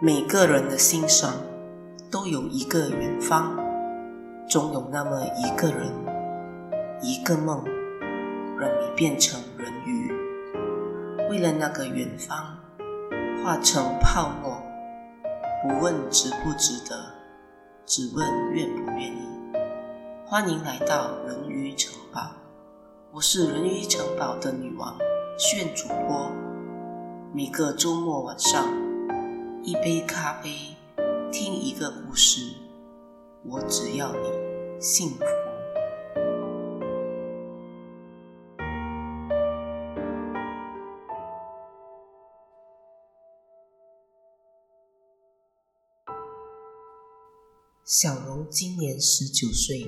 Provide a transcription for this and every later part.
每个人的心上都有一个远方，总有那么一个人，一个梦，让你变成人鱼。为了那个远方，化成泡沫，不问值不值得，只问愿不愿意。欢迎来到人鱼城堡，我是人鱼城堡的女王，炫主播。每个周末晚上，一杯咖啡，听一个故事，我只要你幸福。小荣今年十九岁，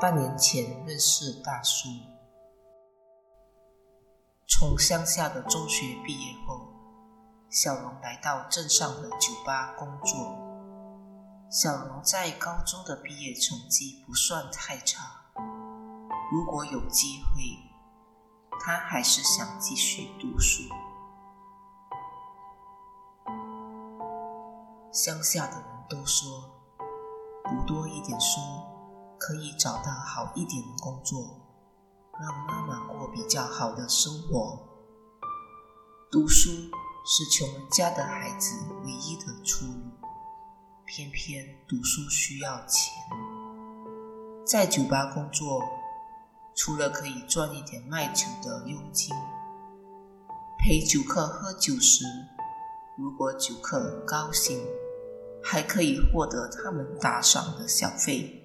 半年前认识大叔。从乡下的中学毕业后，小龙来到镇上的酒吧工作。小龙在高中的毕业成绩不算太差，如果有机会，他还是想继续读书。乡下的人都说，读多一点书可以找到好一点的工作。让妈妈过比较好的生活。读书是穷人家的孩子唯一的出路，偏偏读书需要钱。在酒吧工作，除了可以赚一点卖酒的佣金，陪酒客喝酒时，如果酒客高兴，还可以获得他们打赏的小费。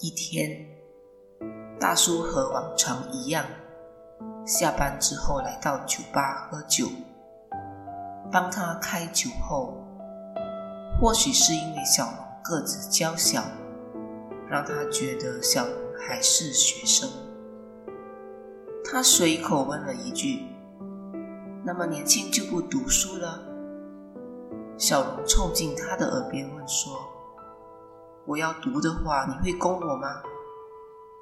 一天，大叔和往常一样，下班之后来到酒吧喝酒。帮他开酒后，或许是因为小龙个子娇小，让他觉得小龙还是学生。他随口问了一句：“那么年轻就不读书了？”小龙凑近他的耳边问说。我要读的话，你会供我吗？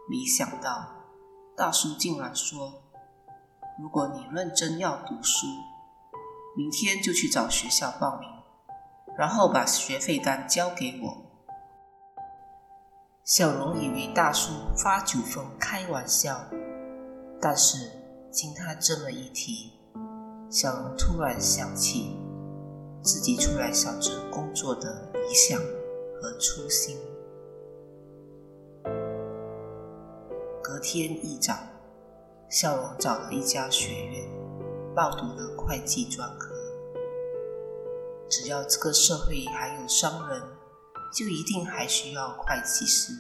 没想到，大叔竟然说：“如果你认真要读书，明天就去找学校报名，然后把学费单交给我。”小荣以为大叔发酒疯开玩笑，但是经他这么一提，小荣突然想起自己出来小镇工作的理想。和初心。隔天一早，小荣找了一家学院，报读了会计专科。只要这个社会还有商人，就一定还需要会计师。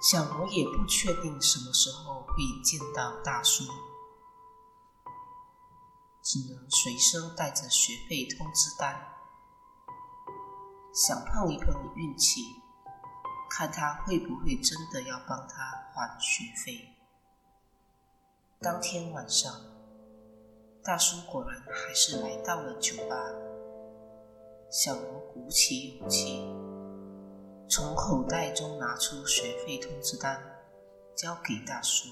小荣也不确定什么时候会见到大叔。只能随身带着学费通知单，想碰一碰运气，看他会不会真的要帮他还学费。当天晚上，大叔果然还是来到了酒吧。小龙鼓起勇气，从口袋中拿出学费通知单，交给大叔。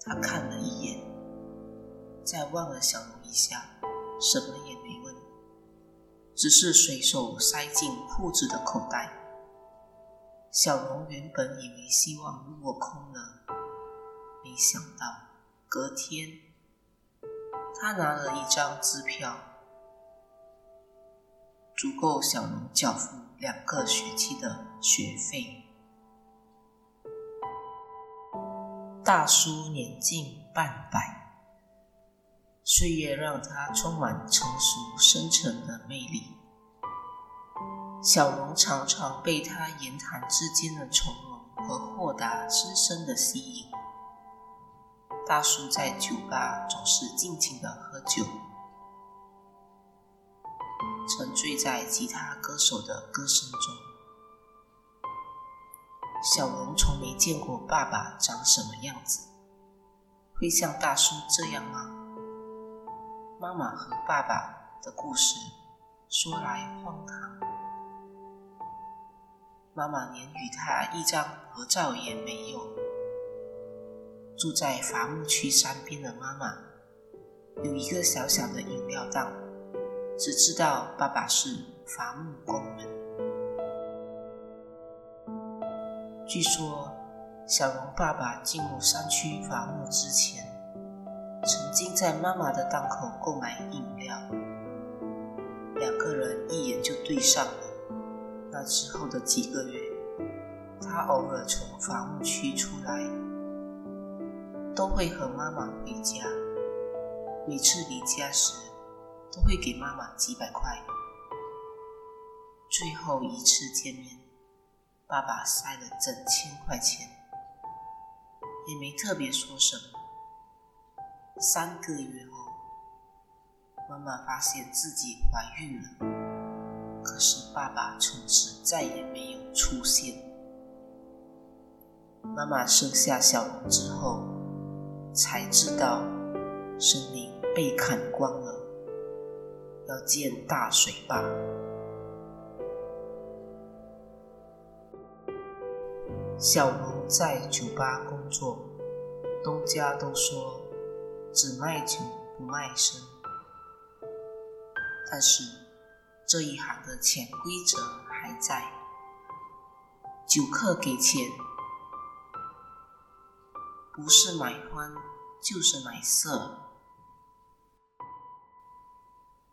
他看了一眼，再望了小龙一下，什么也没，只是随手塞进裤子的口袋。小龙原本以为希望落空了，没想到隔天，他拿了一张支票，足够小龙缴付两个学期的学费。大叔年近半百，岁月让他充满成熟深沉的魅力。小龙常常被他言谈之间的从容和豁达深深的吸引。大叔在酒吧总是尽情的喝酒，沉醉在吉他歌手的歌声中。小龙从没见过爸爸长什么样子，会像大叔这样吗？妈妈和爸爸的故事说来荒唐，妈妈连与他一张合照也没有。住在伐木区山边的妈妈，有一个小小的饮料档，只知道爸爸是伐木工人。据说，小龙爸爸进入山区伐木之前，曾经在妈妈的档口购买饮料，两个人一眼就对上了。那之后的几个月，他偶尔从伐木区出来，都会和妈妈回家。每次离家时，都会给妈妈几百块。最后一次见面，爸爸塞了整千块钱，也没特别说什么。三个月后，妈妈发现自己怀孕了。可是爸爸从此再也没有出现。妈妈生下小龙之后，才知道森林被砍光了，要建大水坝。小龙在酒吧工作，东家都说只卖酒不卖身，但是。这一行的潜规则还在，酒客给钱，不是买欢就是买色。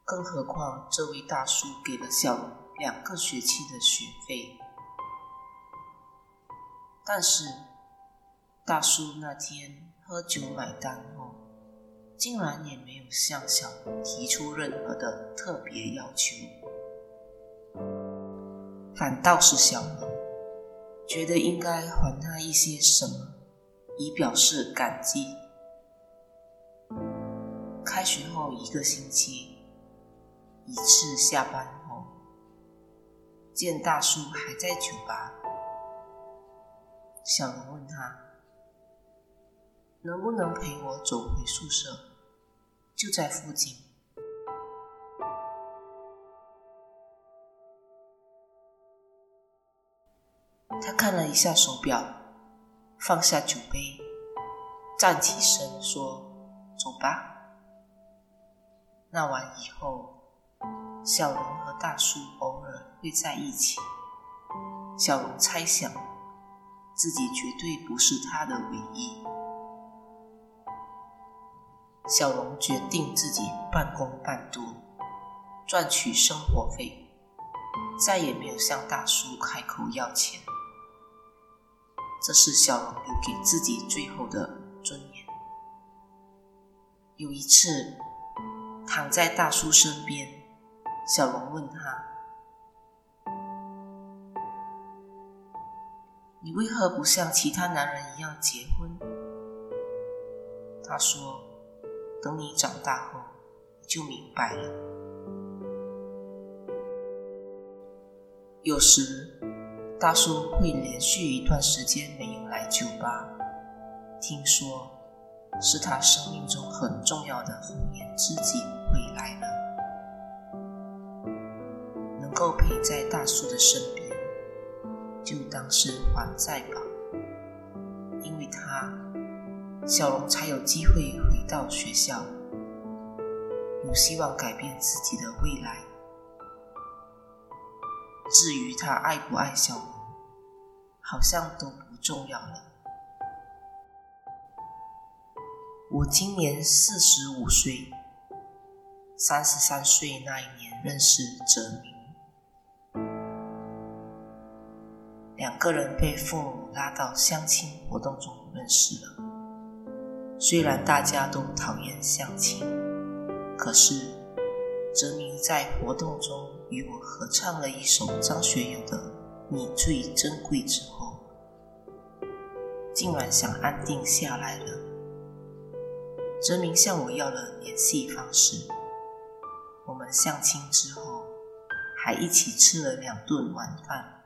更何况这位大叔给了小龙两个学期的学费，但是大叔那天喝酒买单后，竟然也没有向小龙提出任何的特别要求。反倒是小龙觉得应该还他一些什么，以表示感激。开学后一个星期，一次下班后，见大叔还在酒吧，小龙问他能不能陪我走回宿舍，就在附近。他看了一下手表，放下酒杯，站起身说：“走吧。”那晚以后，小龙和大叔偶尔会在一起。小龙猜想，自己绝对不是他的唯一。小龙决定自己半工半读，赚取生活费，再也没有向大叔开口要钱。这是小龙留给自己最后的尊严。有一次，躺在大叔身边，小龙问他：“你为何不像其他男人一样结婚？”他说：“等你长大后，你就明白了。”有时。大叔会连续一段时间没有来酒吧，听说是他生命中很重要的红颜知己回来了。能够陪在大叔的身边，就当是还债吧。因为他，小龙才有机会到学校，有希望改变自己的未来。至于他爱不爱小龙，好像都不重要了。我今年四十五岁，三十三岁那一年认识哲明，两个人被父母拉到相亲活动中认识了。虽然大家都讨厌相亲，可是哲明在活动中与我合唱了一首张学友的《你最珍贵》之后，竟然想安定下来了。哲明向我要了联系方式。我们相亲之后，还一起吃了两顿晚饭，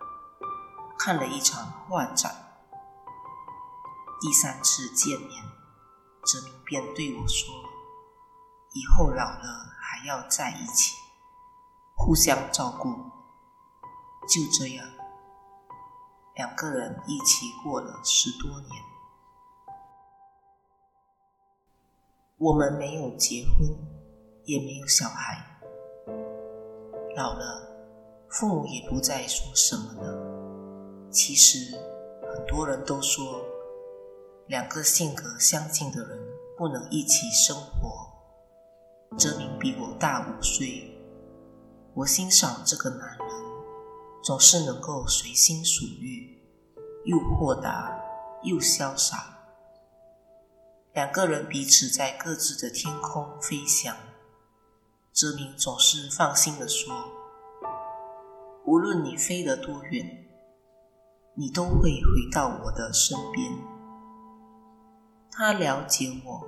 看了一场画展。第三次见面，哲明便对我说：“以后老了还要在一起，互相照顾。”就这样，两个人一起过了十多年。我们没有结婚，也没有小孩，老了，父母也不再说什么了。其实，很多人都说，两个性格相近的人不能一起生活。哲明比我大五岁，我欣赏这个男人，总是能够随心所欲，又豁达又潇洒。两个人彼此在各自的天空飞翔，哲明总是放心地说：“无论你飞得多远，你都会回到我的身边。”他了解我。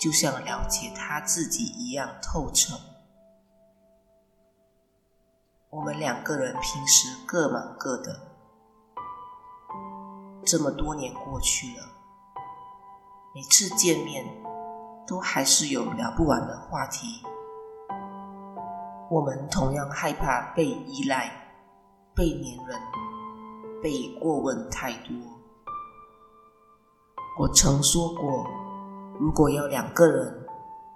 就像了解他自己一样透彻。我们两个人平时各忙各的，这么多年过去了，每次见面都还是有聊不完的话题。我们同样害怕被依赖、被黏人、被过问太多。我曾说过。如果要两个人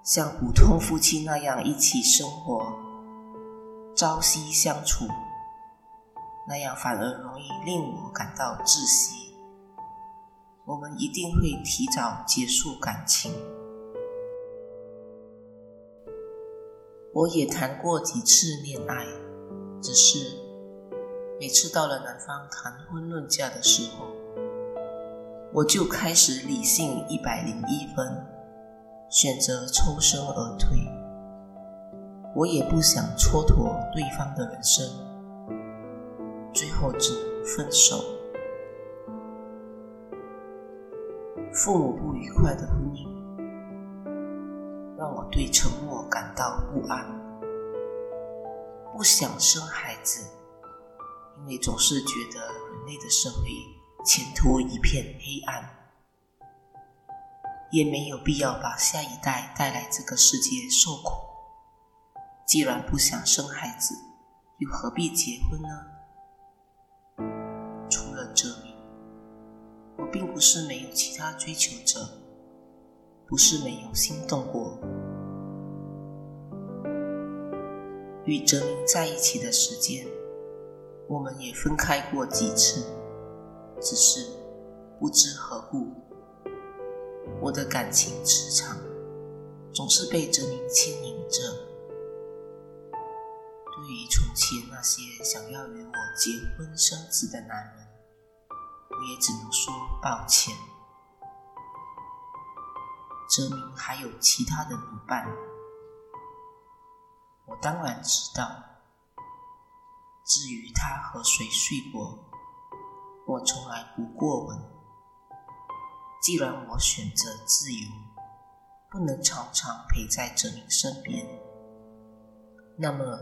像普通夫妻那样一起生活，朝夕相处，那样反而容易令我感到窒息。我们一定会提早结束感情。我也谈过几次恋爱，只是每次到了男方谈婚论嫁的时候，我就开始理性一百零一分，选择抽身而退。我也不想蹉跎对方的人生，最后只能分手。父母不愉快的婚姻，让我对沉默感到不安。不想生孩子，因为总是觉得人类的社会。前途一片黑暗，也没有必要把下一代带来这个世界受苦。既然不想生孩子，又何必结婚呢？除了哲明，我并不是没有其他追求者，不是没有心动过。与哲明在一起的时间，我们也分开过几次。只是不知何故，我的感情磁场总是被哲明牵引着。对于从前那些想要与我结婚生子的男人，我也只能说抱歉。哲明还有其他的女伴，我当然知道。至于他和谁睡过，我从来不过问。既然我选择自由，不能常常陪在哲明身边，那么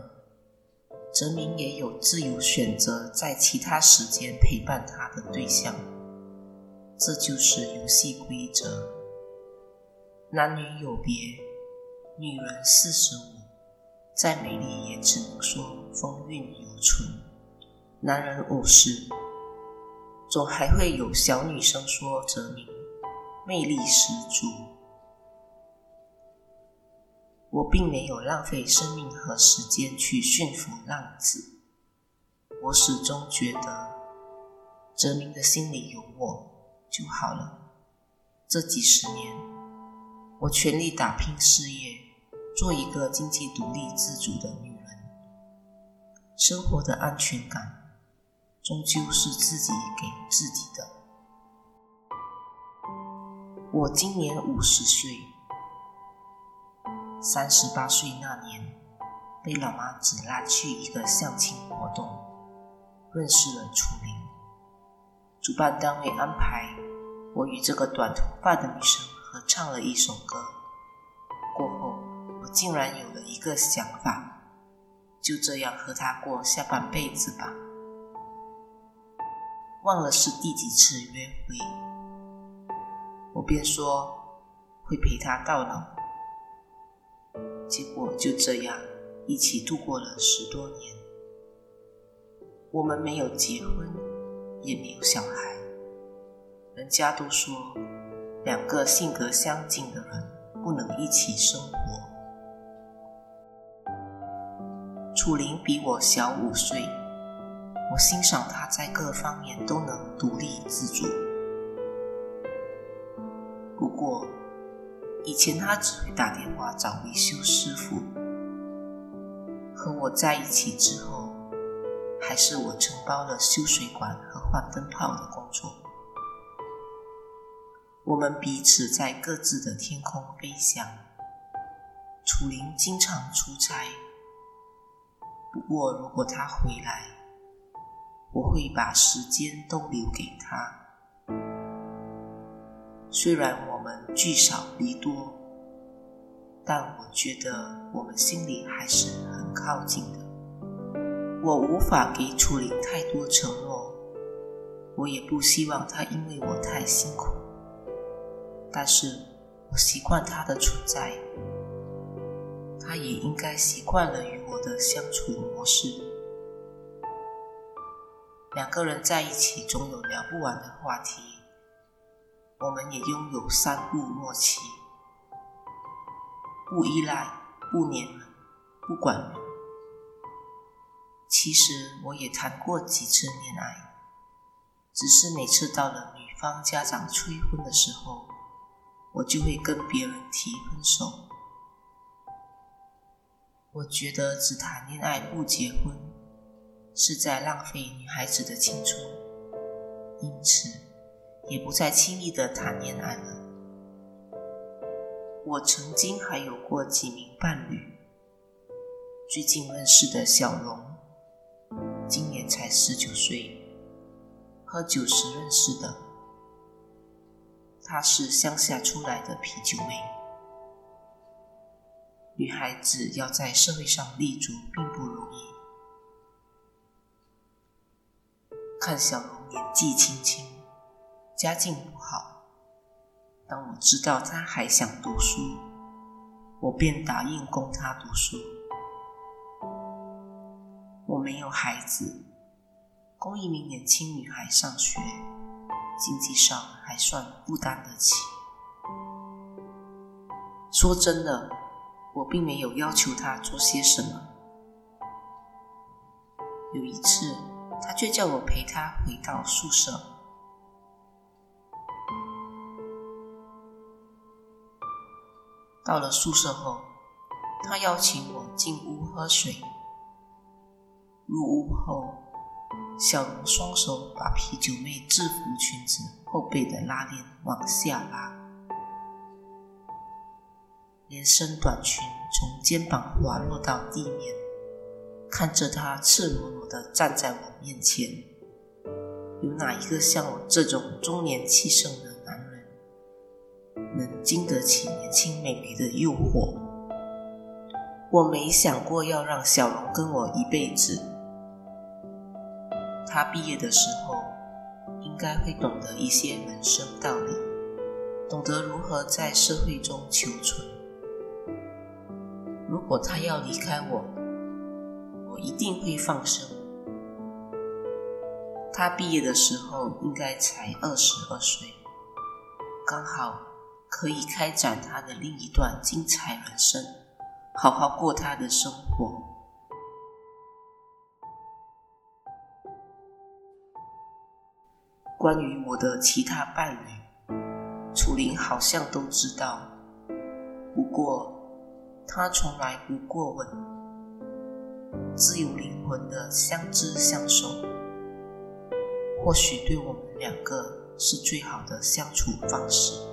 哲明也有自由选择在其他时间陪伴他的对象。这就是游戏规则。男女有别，女人四十五，再美丽也只能说风韵犹存。男人五十。总还会有小女生说哲明魅力十足。我并没有浪费生命和时间去驯服浪子，我始终觉得哲明的心里有我就好了。这几十年，我全力打拼事业，做一个经济独立自主的女人，生活的安全感。终究是自己给自己的。我今年五十岁，三十八岁那年被老妈子拉去一个相亲活动，认识了楚玲。主办单位安排我与这个短头发的女生合唱了一首歌。过后，我竟然有了一个想法，就这样和她过下半辈子吧。忘了是第几次约会，我便说会陪他到老，结果就这样一起度过了十多年。我们没有结婚，也没有小孩。人家都说，两个性格相近的人不能一起生活。楚林比我小五岁，我欣赏他在各方面都能独立自主。不过，以前他只会打电话找维修师傅，和我在一起之后，还是我承包了修水管和换灯泡的工作。我们彼此在各自的天空飞翔。楚林经常出差，不过如果他回来，我会把时间都留给他。虽然我们聚少离多，但我觉得我们心里还是很靠近的。我无法给楚林太多承诺，我也不希望他因为我太辛苦。但是我习惯他的存在，他也应该习惯了与我的相处模式。两个人在一起总有聊不完的话题，我们也拥有三不默契：不依赖、不黏人、不管人。其实我也谈过几次恋爱，只是每次到了女方家长催婚的时候，我就会跟别人提分手。我觉得只谈恋爱不结婚是在浪费女孩子的青春，因此也不再轻易的谈恋爱了。我曾经还有过几名伴侣，最近认识的小龙，今年才十九岁，喝酒时认识的。她是乡下出来的啤酒妹。女孩子要在社会上立足并不容易。看小龙年纪轻轻，家境不好，当我知道他还想读书，我便答应供他读书。我没有孩子，供一名年轻女孩上学。经济上还算负担得起。说真的，我并没有要求他做些什么。有一次，他却叫我陪他回到宿舍。到了宿舍后，他邀请我进屋喝水。入屋后，小龙双手把啤酒妹制服裙子后背的拉链往下拉，连身短裙从肩膀滑落到地面，看着她赤裸裸的站在我面前，有哪一个像我这种中年气盛的男人，能经得起年轻美眉的诱惑？我没想过要让小龙跟我一辈子。他毕业的时候，应该会懂得一些人生道理，懂得如何在社会中求存。如果他要离开我，我一定会放生。他毕业的时候应该才二十二岁，刚好可以开展他的另一段精彩人生，好好过他的生活。关于我的其他伴侣，楚林好像都知道，不过他从来不过问，自由灵魂的相知相守，或许对我们两个是最好的相处方式。